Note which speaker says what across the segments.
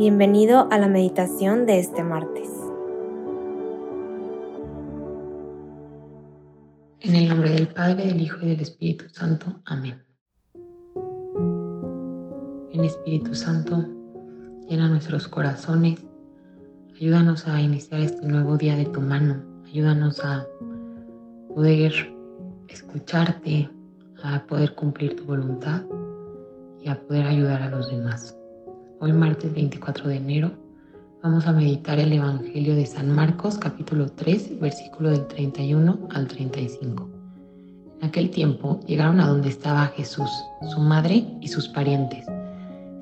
Speaker 1: Bienvenido a la meditación de este martes.
Speaker 2: En el nombre del Padre, del Hijo y del Espíritu Santo. Amén. En Espíritu Santo, llena nuestros corazones, ayúdanos a iniciar este nuevo día de tu mano, ayúdanos a poder escucharte, a poder cumplir tu voluntad y a poder ayudar a los demás. Hoy martes 24 de enero vamos a meditar el Evangelio de San Marcos capítulo 3 versículo del 31 al 35. En aquel tiempo llegaron a donde estaba Jesús, su madre y sus parientes.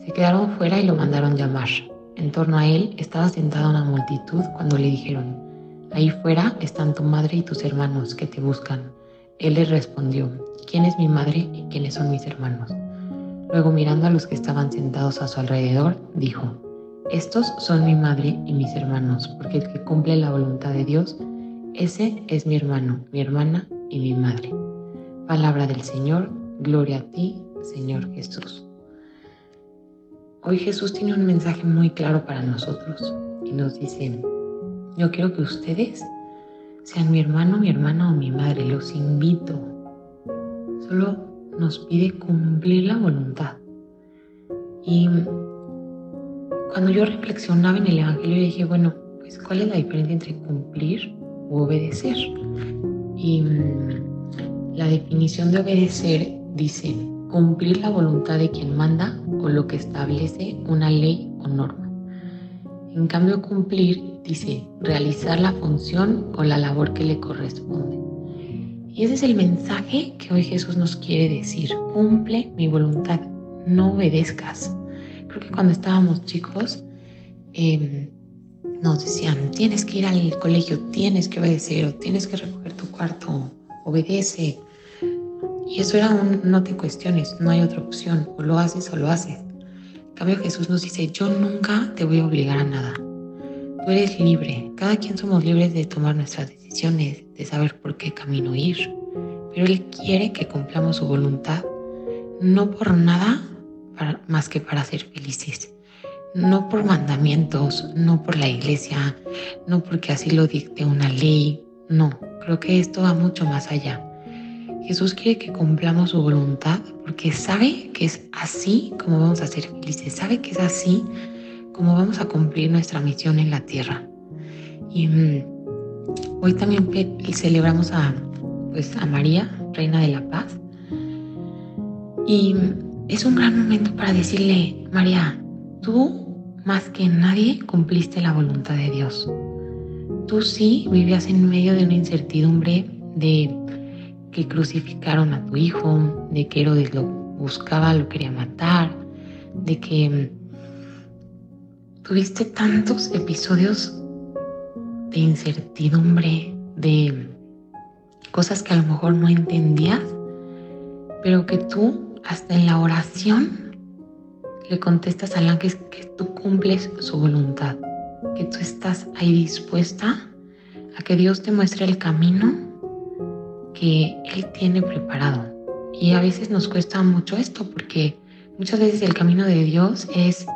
Speaker 2: Se quedaron fuera y lo mandaron llamar. En torno a él estaba sentada una multitud cuando le dijeron, Ahí fuera están tu madre y tus hermanos que te buscan. Él les respondió, ¿quién es mi madre y quiénes son mis hermanos? Luego mirando a los que estaban sentados a su alrededor, dijo, Estos son mi madre y mis hermanos, porque el que cumple la voluntad de Dios, ese es mi hermano, mi hermana y mi madre. Palabra del Señor, gloria a ti, Señor Jesús. Hoy Jesús tiene un mensaje muy claro para nosotros y nos dice, yo quiero que ustedes sean mi hermano, mi hermana o mi madre, los invito. Solo nos pide cumplir la voluntad. Y cuando yo reflexionaba en el Evangelio dije, bueno, pues ¿cuál es la diferencia entre cumplir u obedecer? Y mm, la definición de obedecer dice cumplir la voluntad de quien manda o lo que establece una ley o norma. En cambio, cumplir dice realizar la función o la labor que le corresponde. Y ese es el mensaje que hoy Jesús nos quiere decir. Cumple mi voluntad, no obedezcas. Creo que cuando estábamos chicos em, nos decían, tienes que ir al colegio, tienes que obedecer o tienes que recoger tu cuarto, obedece. Y eso era un no te cuestiones, no hay otra opción, o lo haces o lo haces. En cambio Jesús nos dice, yo nunca te voy a obligar a nada. Eres libre, cada quien somos libres de tomar nuestras decisiones, de saber por qué camino ir, pero Él quiere que cumplamos su voluntad, no por nada más que para ser felices, no por mandamientos, no por la iglesia, no porque así lo dicte una ley, no, creo que esto va mucho más allá. Jesús quiere que cumplamos su voluntad porque sabe que es así como vamos a ser felices, sabe que es así como vamos a cumplir nuestra misión en la tierra. Y mm, hoy también celebramos a, pues, a María, Reina de la Paz. Y es un gran momento para decirle, María, tú más que nadie cumpliste la voluntad de Dios. Tú sí vivías en medio de una incertidumbre de que crucificaron a tu hijo, de que Herodes lo buscaba, lo quería matar, de que tuviste tantos episodios de incertidumbre, de cosas que a lo mejor no entendías, pero que tú hasta en la oración le contestas al ángel que tú cumples su voluntad, que tú estás ahí dispuesta a que Dios te muestre el camino que Él tiene preparado. Y a veces nos cuesta mucho esto porque muchas veces el camino de Dios es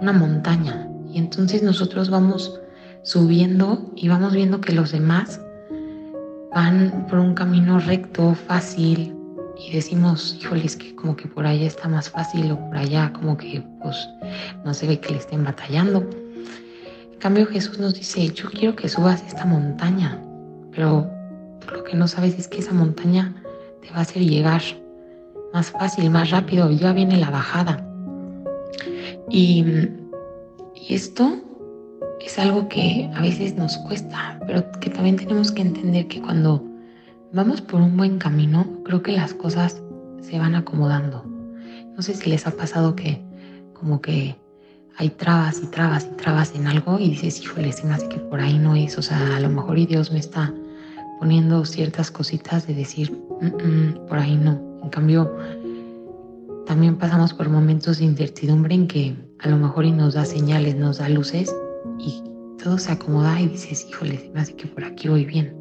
Speaker 2: una montaña, y entonces nosotros vamos subiendo y vamos viendo que los demás van por un camino recto, fácil, y decimos, híjole, es que como que por allá está más fácil o por allá como que pues no se ve que le estén batallando. En cambio Jesús nos dice, yo quiero que subas esta montaña, pero lo que no sabes es que esa montaña te va a hacer llegar más fácil, más rápido, ya viene la bajada. Y esto es algo que a veces nos cuesta, pero que también tenemos que entender que cuando vamos por un buen camino, creo que las cosas se van acomodando. No sé si les ha pasado que como que hay trabas y trabas y trabas en algo y dices, híjole, se me hace que por ahí no es, o sea, a lo mejor y Dios me está poniendo ciertas cositas de decir, por ahí no. En cambio, también pasamos por momentos de incertidumbre en que a lo mejor y nos da señales, nos da luces y todo se acomoda y dices, híjole, me hace que por aquí voy bien.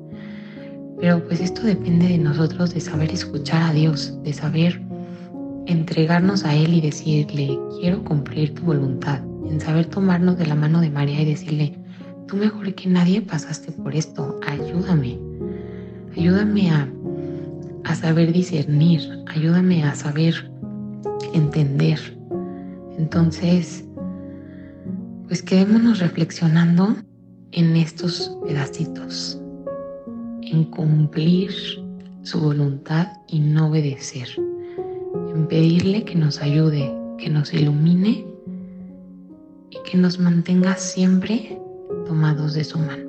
Speaker 2: Pero pues esto depende de nosotros, de saber escuchar a Dios, de saber entregarnos a Él y decirle, quiero cumplir tu voluntad. en saber tomarnos de la mano de María y decirle, tú mejor que nadie pasaste por esto, ayúdame, ayúdame a, a saber discernir, ayúdame a saber entender. Entonces, pues quedémonos reflexionando en estos pedacitos, en cumplir su voluntad y no obedecer, en pedirle que nos ayude, que nos ilumine y que nos mantenga siempre tomados de su mano.